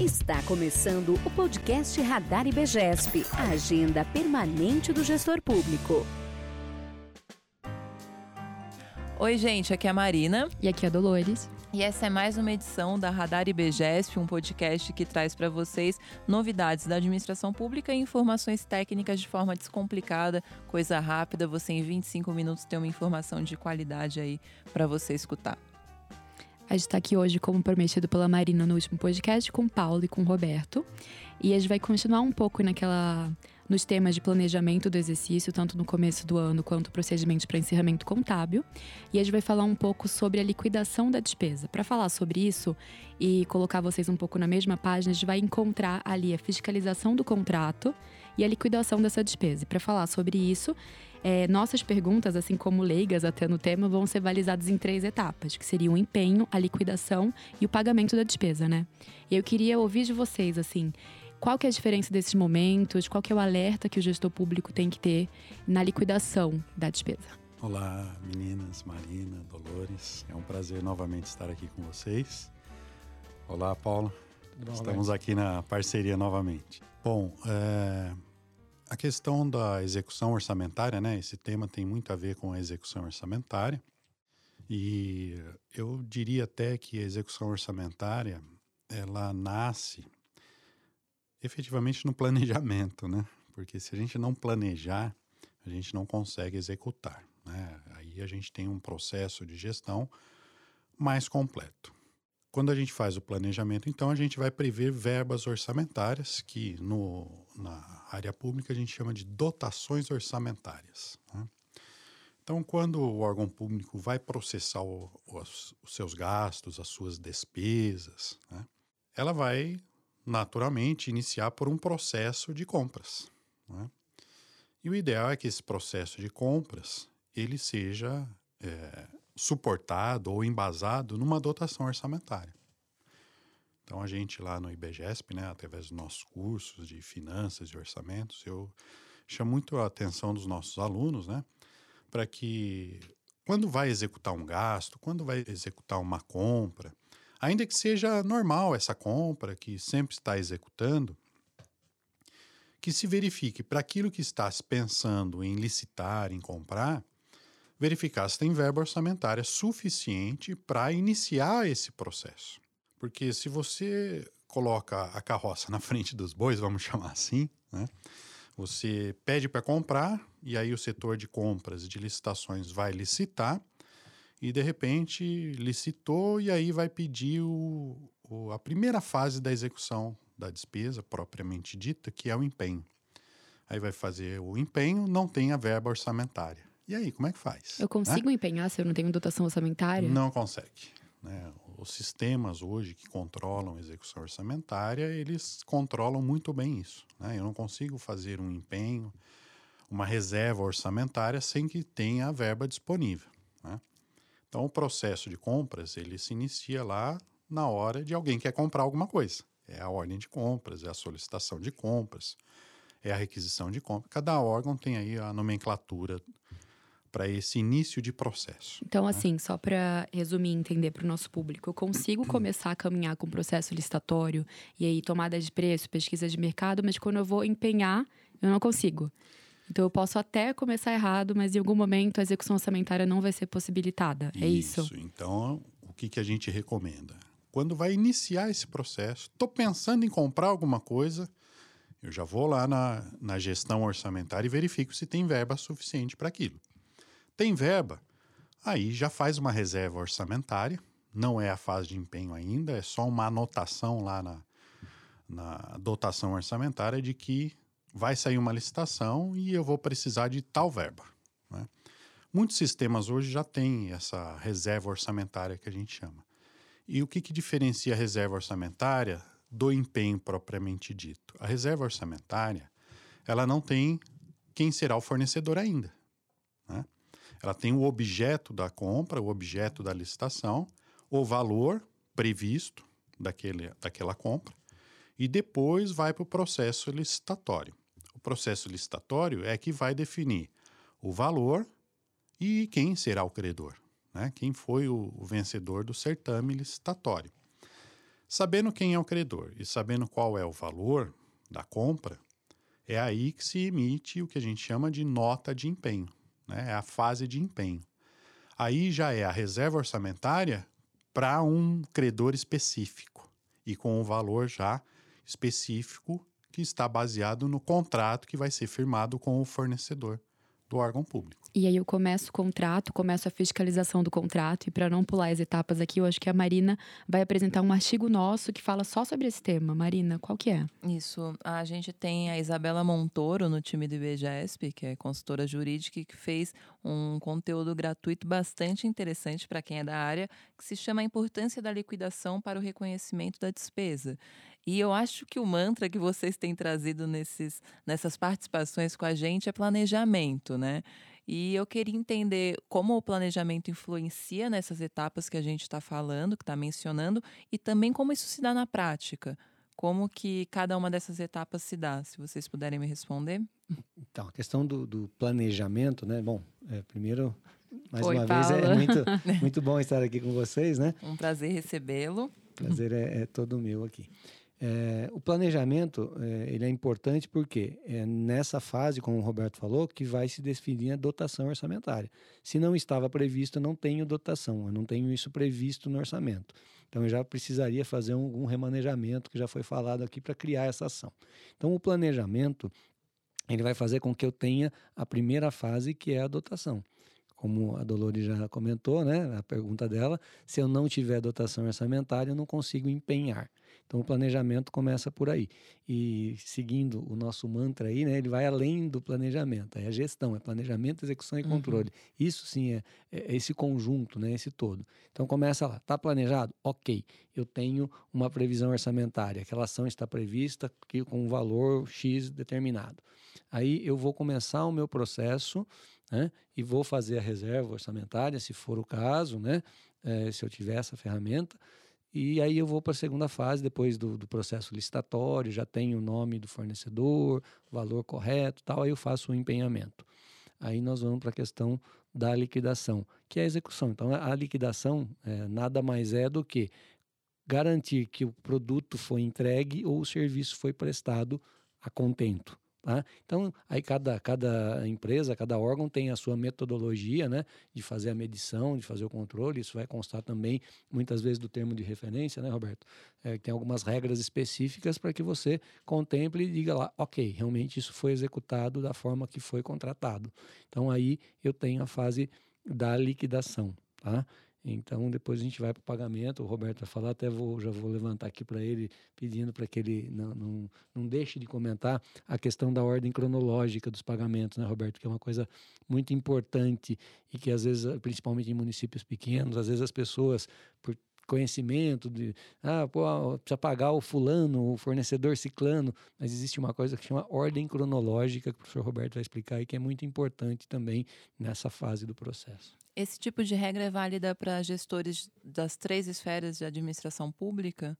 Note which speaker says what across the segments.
Speaker 1: Está começando o podcast Radar IBGESP, a agenda permanente do gestor público.
Speaker 2: Oi, gente, aqui é a Marina.
Speaker 3: E aqui é a Dolores.
Speaker 2: E essa é mais uma edição da Radar IBGESP, um podcast que traz para vocês novidades da administração pública e informações técnicas de forma descomplicada, coisa rápida. Você em 25 minutos tem uma informação de qualidade aí para você escutar.
Speaker 3: A gente está aqui hoje, como prometido pela Marina no último podcast, com o Paulo e com o Roberto. E a gente vai continuar um pouco naquela nos temas de planejamento do exercício, tanto no começo do ano quanto procedimento para encerramento contábil. E a gente vai falar um pouco sobre a liquidação da despesa. Para falar sobre isso e colocar vocês um pouco na mesma página, a gente vai encontrar ali a fiscalização do contrato e a liquidação dessa despesa. Para falar sobre isso, é, nossas perguntas, assim como leigas até no tema, vão ser balizadas em três etapas, que seriam o empenho, a liquidação e o pagamento da despesa, né? Eu queria ouvir de vocês, assim, qual que é a diferença desses momentos? Qual que é o alerta que o gestor público tem que ter na liquidação da despesa?
Speaker 4: Olá, meninas, Marina, Dolores. É um prazer novamente estar aqui com vocês. Olá, Paula. Bom, Estamos aqui na parceria novamente. Bom, é, a questão da execução orçamentária, né? Esse tema tem muito a ver com a execução orçamentária. E eu diria até que a execução orçamentária ela nasce efetivamente no planejamento, né? Porque se a gente não planejar, a gente não consegue executar. Né? Aí a gente tem um processo de gestão mais completo. Quando a gente faz o planejamento, então a gente vai prever verbas orçamentárias, que no, na área pública a gente chama de dotações orçamentárias. Né? Então, quando o órgão público vai processar o, os, os, seus gastos, as suas despesas, né? ela vai naturalmente, iniciar por um processo de compras. Né? E o ideal é que esse processo de compras ele seja é, suportado ou embasado numa dotação orçamentária. Então, a gente lá no IBGESP, né, através dos nossos cursos de finanças e orçamentos, eu chamo muito a atenção dos nossos alunos, né, para que quando vai executar um gasto, quando vai executar uma compra, Ainda que seja normal essa compra, que sempre está executando, que se verifique para aquilo que está se pensando em licitar, em comprar, verificar se tem verba orçamentária suficiente para iniciar esse processo. Porque se você coloca a carroça na frente dos bois, vamos chamar assim, né? Você pede para comprar e aí o setor de compras e de licitações vai licitar e de repente licitou e aí vai pedir o, o, a primeira fase da execução da despesa propriamente dita, que é o empenho. Aí vai fazer o empenho, não tem a verba orçamentária. E aí, como é que faz?
Speaker 3: Eu consigo né? empenhar se eu não tenho dotação orçamentária?
Speaker 4: Não consegue. Né? Os sistemas hoje que controlam a execução orçamentária, eles controlam muito bem isso. Né? Eu não consigo fazer um empenho, uma reserva orçamentária sem que tenha a verba disponível. Né? Então, o processo de compras ele se inicia lá na hora de alguém quer comprar alguma coisa. É a ordem de compras, é a solicitação de compras, é a requisição de compras. Cada órgão tem aí a nomenclatura para esse início de processo.
Speaker 3: Então, né? assim, só para resumir e entender para o nosso público, eu consigo começar a caminhar com o processo licitatório e aí tomada de preço, pesquisa de mercado, mas quando eu vou empenhar, eu não consigo. Então eu posso até começar errado, mas em algum momento a execução orçamentária não vai ser possibilitada. É isso.
Speaker 4: Isso. Então, o que, que a gente recomenda? Quando vai iniciar esse processo, estou pensando em comprar alguma coisa, eu já vou lá na, na gestão orçamentária e verifico se tem verba suficiente para aquilo. Tem verba? Aí já faz uma reserva orçamentária, não é a fase de empenho ainda, é só uma anotação lá na, na dotação orçamentária de que vai sair uma licitação e eu vou precisar de tal verba. Né? Muitos sistemas hoje já têm essa reserva orçamentária que a gente chama. E o que, que diferencia a reserva orçamentária do empenho propriamente dito? A reserva orçamentária, ela não tem quem será o fornecedor ainda. Ela tem o objeto da compra, o objeto da licitação, o valor previsto daquele, daquela compra, e depois vai para o processo licitatório. O processo licitatório é que vai definir o valor e quem será o credor, né? quem foi o, o vencedor do certame licitatório. Sabendo quem é o credor e sabendo qual é o valor da compra, é aí que se emite o que a gente chama de nota de empenho, né? é a fase de empenho. Aí já é a reserva orçamentária para um credor específico e com um valor já específico que está baseado no contrato que vai ser firmado com o fornecedor do órgão público.
Speaker 3: E aí eu começo o contrato, começo a fiscalização do contrato. E para não pular as etapas aqui, eu acho que a Marina vai apresentar um artigo nosso que fala só sobre esse tema. Marina, qual que é?
Speaker 2: Isso. A gente tem a Isabela Montoro no time do IBGESP, que é consultora jurídica, que fez um conteúdo gratuito bastante interessante para quem é da área, que se chama A Importância da Liquidação para o Reconhecimento da Despesa. E eu acho que o mantra que vocês têm trazido nesses, nessas participações com a gente é planejamento, né? E eu queria entender como o planejamento influencia nessas etapas que a gente está falando, que está mencionando, e também como isso se dá na prática. Como que cada uma dessas etapas se dá, se vocês puderem me responder?
Speaker 5: Então, a questão do, do planejamento, né? Bom, é, primeiro, mais Oi, uma Paula. vez, é muito, muito bom estar aqui com vocês, né?
Speaker 2: Um prazer recebê-lo.
Speaker 5: Prazer é, é todo meu aqui. É, o planejamento é, ele é importante porque é nessa fase, como o Roberto falou, que vai se definir a dotação orçamentária. Se não estava previsto, eu não tenho dotação, eu não tenho isso previsto no orçamento. Então eu já precisaria fazer um, um remanejamento que já foi falado aqui para criar essa ação. Então o planejamento ele vai fazer com que eu tenha a primeira fase que é a dotação como a Dolores já comentou, né, a pergunta dela, se eu não tiver dotação orçamentária, eu não consigo empenhar. Então o planejamento começa por aí. E seguindo o nosso mantra aí, né, ele vai além do planejamento, é a gestão, é planejamento, execução e uhum. controle. Isso sim é, é, esse conjunto, né, esse todo. Então começa lá, está planejado? Ok, eu tenho uma previsão orçamentária, aquela ação está prevista com um valor X determinado. Aí eu vou começar o meu processo né, e vou fazer a reserva orçamentária, se for o caso, né, é, se eu tiver essa ferramenta. E aí eu vou para a segunda fase, depois do, do, processo licitatório, já tenho o nome do fornecedor, valor correto tal, aí eu faço o empenhamento. Aí nós vamos para a questão da liquidação, que é a execução. Então a liquidação é, nada mais é do que garantir que o produto foi entregue ou o serviço foi prestado a contento. Tá? Então, aí cada, cada empresa, cada órgão tem a sua metodologia né, de fazer a medição, de fazer o controle. Isso vai constar também, muitas vezes, do termo de referência, né, Roberto? É, tem algumas regras específicas para que você contemple e diga lá, ok, realmente isso foi executado da forma que foi contratado. Então, aí eu tenho a fase da liquidação. Tá? Então, depois a gente vai para o pagamento. O Roberto vai falar, até vou, já vou levantar aqui para ele, pedindo para que ele não, não, não deixe de comentar a questão da ordem cronológica dos pagamentos, né, Roberto? Que é uma coisa muito importante e que, às vezes, principalmente em municípios pequenos, às vezes as pessoas, por conhecimento de ah, pô, precisa pagar o fulano, o fornecedor ciclano, mas existe uma coisa que chama ordem cronológica, que o professor Roberto vai explicar e que é muito importante também nessa fase do processo.
Speaker 2: Esse tipo de regra é válida para gestores das três esferas de administração pública?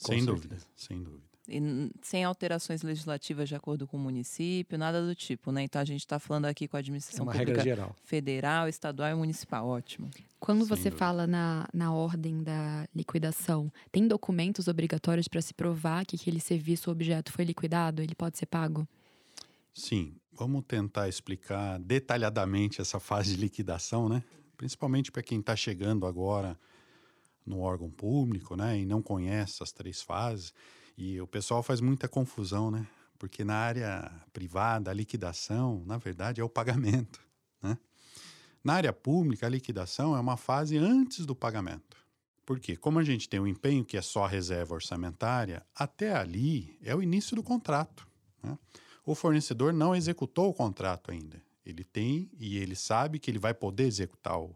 Speaker 4: sem dúvida, sem dúvida.
Speaker 2: E sem alterações legislativas de acordo com o município, nada do tipo, né? Então a gente está falando aqui com a administração é pública federal, estadual e municipal. Ótimo.
Speaker 3: Quando você dúvida. fala na, na ordem da liquidação, tem documentos obrigatórios para se provar que aquele serviço ou objeto foi liquidado? Ele pode ser pago?
Speaker 4: Sim, vamos tentar explicar detalhadamente essa fase de liquidação, né? Principalmente para quem está chegando agora no órgão público, né, e não conhece as três fases. E o pessoal faz muita confusão, né? Porque na área privada, a liquidação, na verdade, é o pagamento, né? Na área pública, a liquidação é uma fase antes do pagamento. Porque, como a gente tem um empenho que é só reserva orçamentária, até ali é o início do contrato. Né? o fornecedor não executou o contrato ainda. Ele tem e ele sabe que ele vai poder executar o,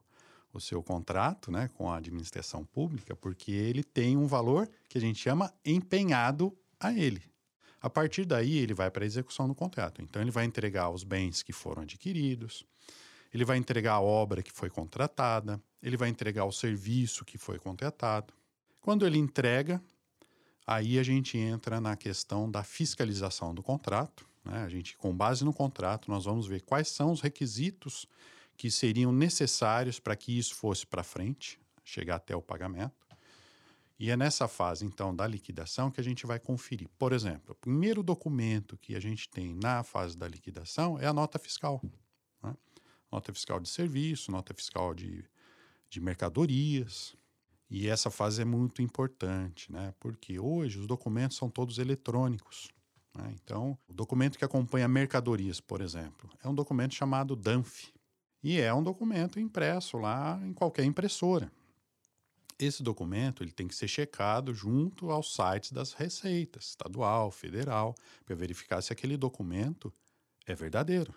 Speaker 4: o seu contrato né, com a administração pública, porque ele tem um valor que a gente chama empenhado a ele. A partir daí, ele vai para a execução do contrato. Então, ele vai entregar os bens que foram adquiridos, ele vai entregar a obra que foi contratada, ele vai entregar o serviço que foi contratado. Quando ele entrega, aí a gente entra na questão da fiscalização do contrato, né? A gente, com base no contrato, nós vamos ver quais são os requisitos que seriam necessários para que isso fosse para frente, chegar até o pagamento. E é nessa fase, então, da liquidação que a gente vai conferir. Por exemplo, o primeiro documento que a gente tem na fase da liquidação é a nota fiscal. Né? Nota fiscal de serviço, nota fiscal de, de mercadorias. E essa fase é muito importante, né? porque hoje os documentos são todos eletrônicos. Né? Então, o documento que acompanha mercadorias, por exemplo, é um documento chamado DANF. E é um documento impresso lá em qualquer impressora. Esse documento ele tem que ser checado junto aos sites das receitas, estadual, federal, para verificar se aquele documento é verdadeiro.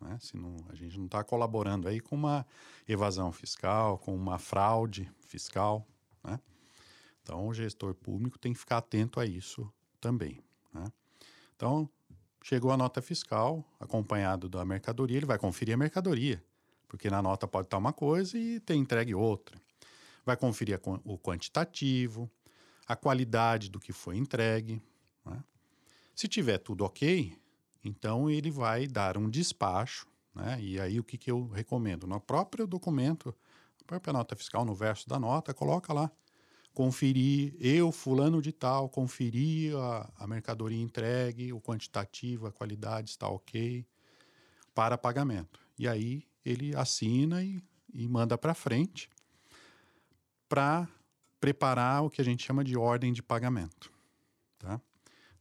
Speaker 4: Né? Se não, a gente não está colaborando aí com uma evasão fiscal, com uma fraude fiscal. Né? Então, o gestor público tem que ficar atento a isso também. Né? Então, chegou a nota fiscal, acompanhado da mercadoria, ele vai conferir a mercadoria, porque na nota pode estar uma coisa e ter entregue outra vai conferir o quantitativo, a qualidade do que foi entregue. Né? Se tiver tudo ok, então ele vai dar um despacho. Né? E aí o que, que eu recomendo? No próprio documento, na própria nota fiscal, no verso da nota, coloca lá. Conferir, eu, fulano de tal, conferi a, a mercadoria entregue, o quantitativo, a qualidade está ok para pagamento. E aí ele assina e, e manda para frente para preparar o que a gente chama de ordem de pagamento. Tá?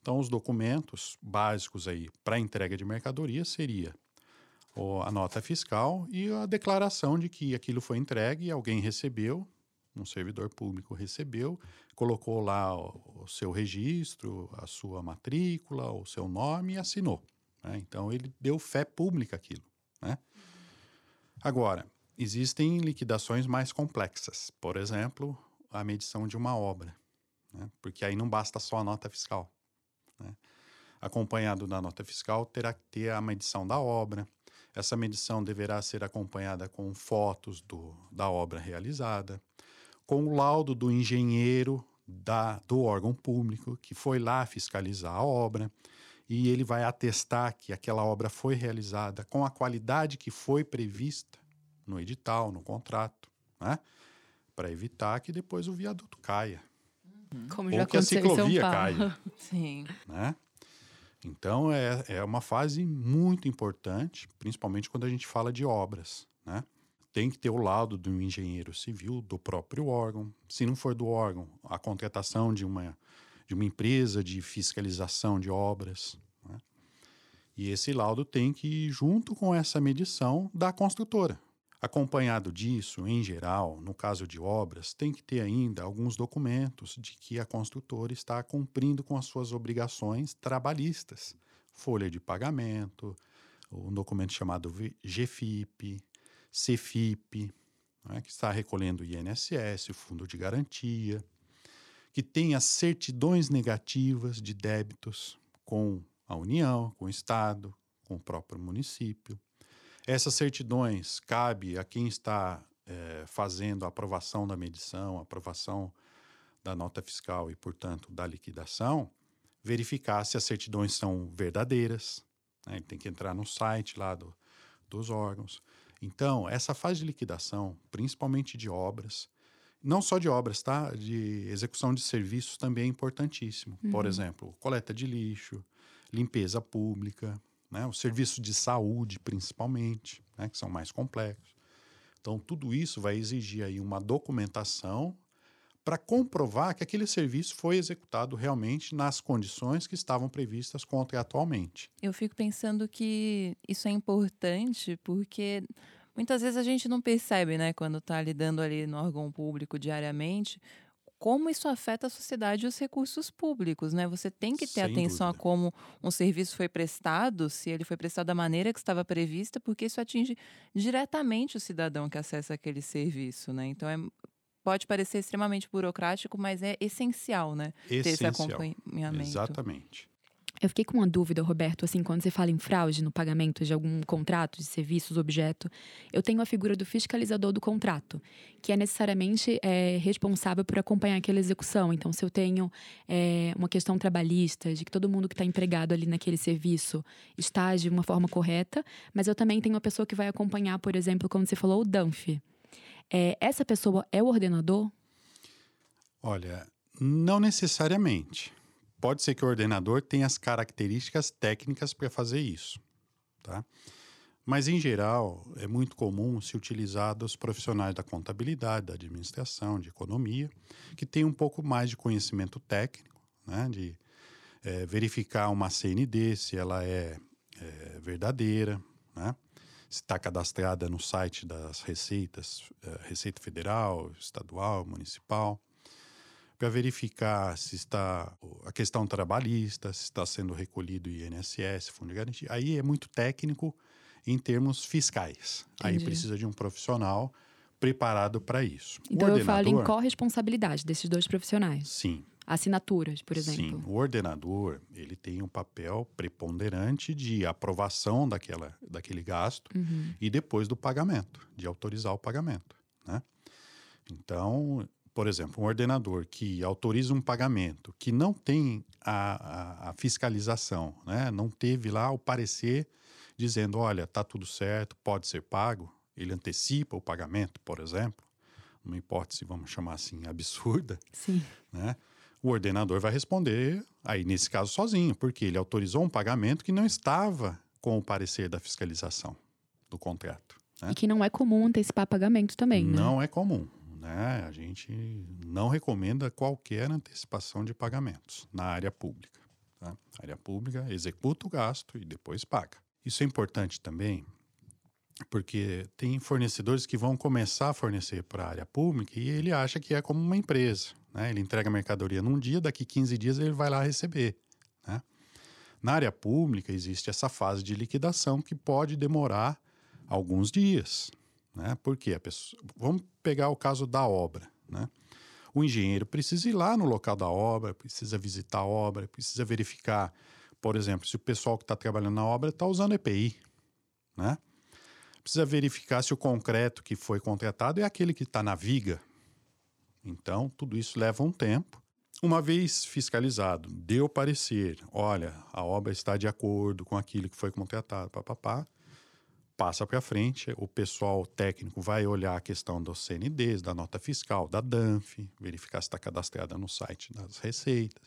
Speaker 4: Então, os documentos básicos aí para entrega de mercadoria seria a nota fiscal e a declaração de que aquilo foi entregue alguém recebeu, um servidor público recebeu, colocou lá o, o seu registro, a sua matrícula, o seu nome e assinou. Né? Então, ele deu fé pública aquilo. Né? Agora, Existem liquidações mais complexas, por exemplo, a medição de uma obra, né? porque aí não basta só a nota fiscal. Né? Acompanhado da nota fiscal, terá que ter a medição da obra. Essa medição deverá ser acompanhada com fotos do, da obra realizada, com o laudo do engenheiro da, do órgão público que foi lá fiscalizar a obra e ele vai atestar que aquela obra foi realizada com a qualidade que foi prevista no edital, no contrato, né? Para evitar que depois o viaduto caia.
Speaker 3: Uhum. Como já Ou que a ciclovia caia.
Speaker 2: Sim.
Speaker 4: Né? Então, é, é uma fase muito importante, principalmente quando a gente fala de obras, né? Tem que ter o laudo do engenheiro civil, do próprio órgão. Se não for do órgão, a contratação de uma, de uma empresa de fiscalização de obras. Né? E esse laudo tem que ir junto com essa medição da construtora. Acompanhado disso, em geral, no caso de obras, tem que ter ainda alguns documentos de que a construtora está cumprindo com as suas obrigações trabalhistas, folha de pagamento, um documento chamado GFIP, CFIP, né, que está recolhendo o INSS, fundo de garantia, que as certidões negativas de débitos com a União, com o Estado, com o próprio município essas certidões cabe a quem está é, fazendo a aprovação da medição, a aprovação da nota fiscal e, portanto, da liquidação, verificar se as certidões são verdadeiras. Né? Ele tem que entrar no site lá do, dos órgãos. Então, essa fase de liquidação, principalmente de obras, não só de obras, tá? De execução de serviços também é importantíssimo. Uhum. Por exemplo, coleta de lixo, limpeza pública, né? os serviços de saúde, principalmente, né? que são mais complexos. Então, tudo isso vai exigir aí uma documentação para comprovar que aquele serviço foi executado realmente nas condições que estavam previstas contratualmente.
Speaker 2: Eu fico pensando que isso é importante porque muitas vezes a gente não percebe, né, quando está lidando ali no órgão público diariamente, como isso afeta a sociedade e os recursos públicos, né? Você tem que ter Sem atenção dúvida. a como um serviço foi prestado, se ele foi prestado da maneira que estava prevista, porque isso atinge diretamente o cidadão que acessa aquele serviço, né? Então é, pode parecer extremamente burocrático, mas é essencial, né?
Speaker 4: Essencial.
Speaker 2: Ter esse acompanhamento.
Speaker 4: Exatamente.
Speaker 3: Eu fiquei com uma dúvida, Roberto, assim, quando você fala em fraude no pagamento de algum contrato de serviços, objeto, eu tenho a figura do fiscalizador do contrato, que é necessariamente é, responsável por acompanhar aquela execução. Então, se eu tenho é, uma questão trabalhista, de que todo mundo que está empregado ali naquele serviço está de uma forma correta, mas eu também tenho uma pessoa que vai acompanhar, por exemplo, quando você falou o DANF. É, essa pessoa é o ordenador?
Speaker 4: Olha, não necessariamente. Pode ser que o ordenador tenha as características técnicas para fazer isso, tá? Mas, em geral, é muito comum se utilizar dos profissionais da contabilidade, da administração, de economia, que têm um pouco mais de conhecimento técnico, né? de é, verificar uma CND, se ela é, é verdadeira, né? se está cadastrada no site das receitas, é, Receita Federal, Estadual, Municipal para verificar se está a questão trabalhista, se está sendo recolhido INSS, fundo de garantia. Aí é muito técnico em termos fiscais. Entendi. Aí precisa de um profissional preparado para isso.
Speaker 3: Então eu falo em corresponsabilidade desses dois profissionais.
Speaker 4: Sim.
Speaker 3: Assinaturas, por exemplo.
Speaker 4: Sim, o ordenador ele tem um papel preponderante de aprovação daquela, daquele gasto uhum. e depois do pagamento, de autorizar o pagamento. Né? Então, por exemplo, um ordenador que autoriza um pagamento que não tem a, a, a fiscalização, né? não teve lá o parecer dizendo, olha, está tudo certo, pode ser pago, ele antecipa o pagamento, por exemplo, uma hipótese, vamos chamar assim, absurda,
Speaker 3: Sim.
Speaker 4: Né? o ordenador vai responder, aí nesse caso sozinho, porque ele autorizou um pagamento que não estava com o parecer da fiscalização do contrato.
Speaker 3: Né? E que não é comum antecipar pagamento também,
Speaker 4: né? Não é comum. Né? A gente não recomenda qualquer antecipação de pagamentos na área pública. Tá? A área pública executa o gasto e depois paga. Isso é importante também porque tem fornecedores que vão começar a fornecer para a área pública e ele acha que é como uma empresa. Né? Ele entrega a mercadoria num dia, daqui 15 dias ele vai lá receber. Né? Na área pública existe essa fase de liquidação que pode demorar alguns dias. Né? Porque a pessoa, vamos pegar o caso da obra. Né? O engenheiro precisa ir lá no local da obra, precisa visitar a obra, precisa verificar, por exemplo, se o pessoal que está trabalhando na obra está usando EPI. Né? Precisa verificar se o concreto que foi contratado é aquele que está na viga. Então, tudo isso leva um tempo. Uma vez fiscalizado, deu parecer, olha, a obra está de acordo com aquilo que foi contratado, papapá, passa para frente, o pessoal técnico vai olhar a questão dos CNDs, da nota fiscal, da DANF, verificar se está cadastrada no site das receitas.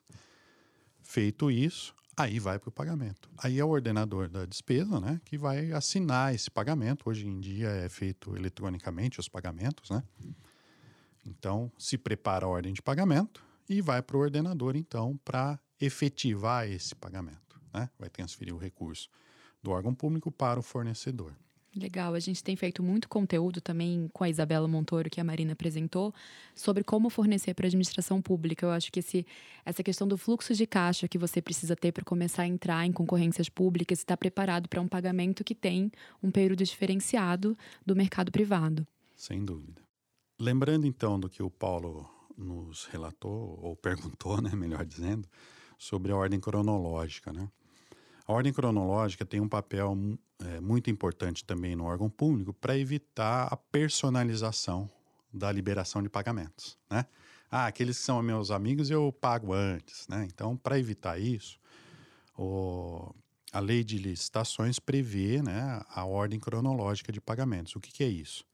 Speaker 4: Feito isso, aí vai para o pagamento. Aí é o ordenador da despesa, né, que vai assinar esse pagamento. Hoje em dia é feito eletronicamente os pagamentos, né? Então, se prepara a ordem de pagamento e vai para o ordenador, então, para efetivar esse pagamento. Né? Vai transferir o recurso do órgão público para o fornecedor.
Speaker 3: Legal, a gente tem feito muito conteúdo também com a Isabela Montoro, que a Marina apresentou, sobre como fornecer para a administração pública. Eu acho que esse, essa questão do fluxo de caixa que você precisa ter para começar a entrar em concorrências públicas e estar preparado para um pagamento que tem um período diferenciado do mercado privado.
Speaker 4: Sem dúvida. Lembrando então do que o Paulo nos relatou, ou perguntou, né, melhor dizendo, sobre a ordem cronológica, né? A ordem cronológica tem um papel é, muito importante também no órgão público para evitar a personalização da liberação de pagamentos, né? Ah, aqueles que são meus amigos eu pago antes, né? Então, para evitar isso, o, a lei de licitações prevê né, a ordem cronológica de pagamentos. O que, que é isso?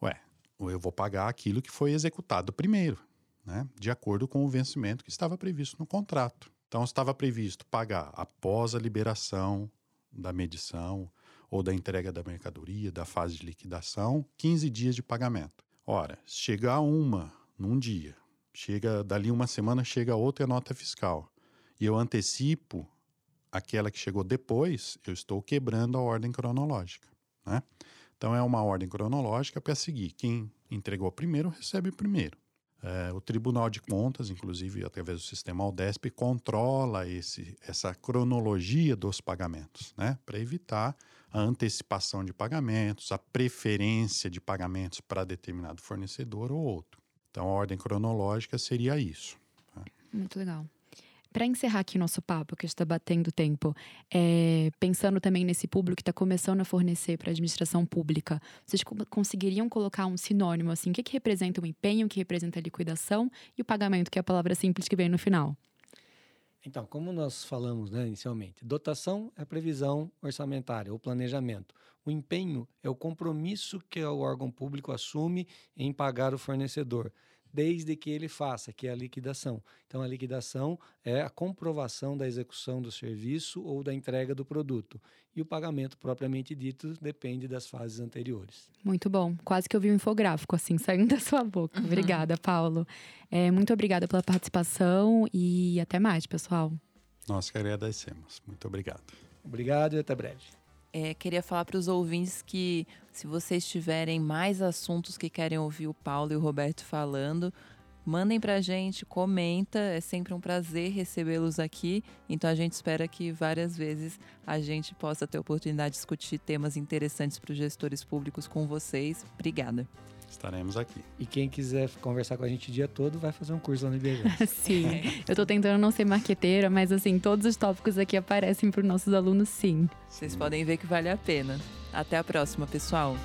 Speaker 4: Ué, eu vou pagar aquilo que foi executado primeiro, né? De acordo com o vencimento que estava previsto no contrato. Então, estava previsto pagar após a liberação da medição ou da entrega da mercadoria, da fase de liquidação, 15 dias de pagamento. Ora, chegar uma num dia, chega dali uma semana chega outra nota fiscal e eu antecipo aquela que chegou depois, eu estou quebrando a ordem cronológica, né? Então é uma ordem cronológica para seguir. Quem entregou primeiro recebe primeiro. É, o Tribunal de Contas, inclusive através do sistema Aldesp, controla esse, essa cronologia dos pagamentos, né? para evitar a antecipação de pagamentos, a preferência de pagamentos para determinado fornecedor ou outro. Então, a ordem cronológica seria isso.
Speaker 3: Tá? Muito legal. Para encerrar aqui nosso papo, que está batendo tempo, é, pensando também nesse público que está começando a fornecer para a administração pública, vocês conseguiriam colocar um sinônimo assim? O que, que representa o empenho, o que representa a liquidação e o pagamento, que é a palavra simples que vem no final?
Speaker 5: Então, como nós falamos né, inicialmente, dotação é previsão orçamentária ou planejamento. O empenho é o compromisso que o órgão público assume em pagar o fornecedor desde que ele faça, que é a liquidação. Então, a liquidação é a comprovação da execução do serviço ou da entrega do produto. E o pagamento propriamente dito depende das fases anteriores.
Speaker 3: Muito bom. Quase que eu vi um infográfico assim saindo da sua boca. Uhum. Obrigada, Paulo. É, muito obrigada pela participação e até mais, pessoal.
Speaker 4: Nós que agradecemos. Muito obrigado.
Speaker 5: Obrigado e até breve.
Speaker 2: É, queria falar para os ouvintes que, se vocês tiverem mais assuntos que querem ouvir o Paulo e o Roberto falando, mandem para a gente, comenta. É sempre um prazer recebê-los aqui. Então a gente espera que várias vezes a gente possa ter oportunidade de discutir temas interessantes para os gestores públicos com vocês. Obrigada.
Speaker 4: Estaremos aqui.
Speaker 5: E quem quiser conversar com a gente o dia todo, vai fazer um curso lá no IBGE.
Speaker 3: sim. Eu estou tentando não ser marqueteira, mas assim, todos os tópicos aqui aparecem para os nossos alunos, sim.
Speaker 2: Vocês podem ver que vale a pena. Até a próxima, pessoal.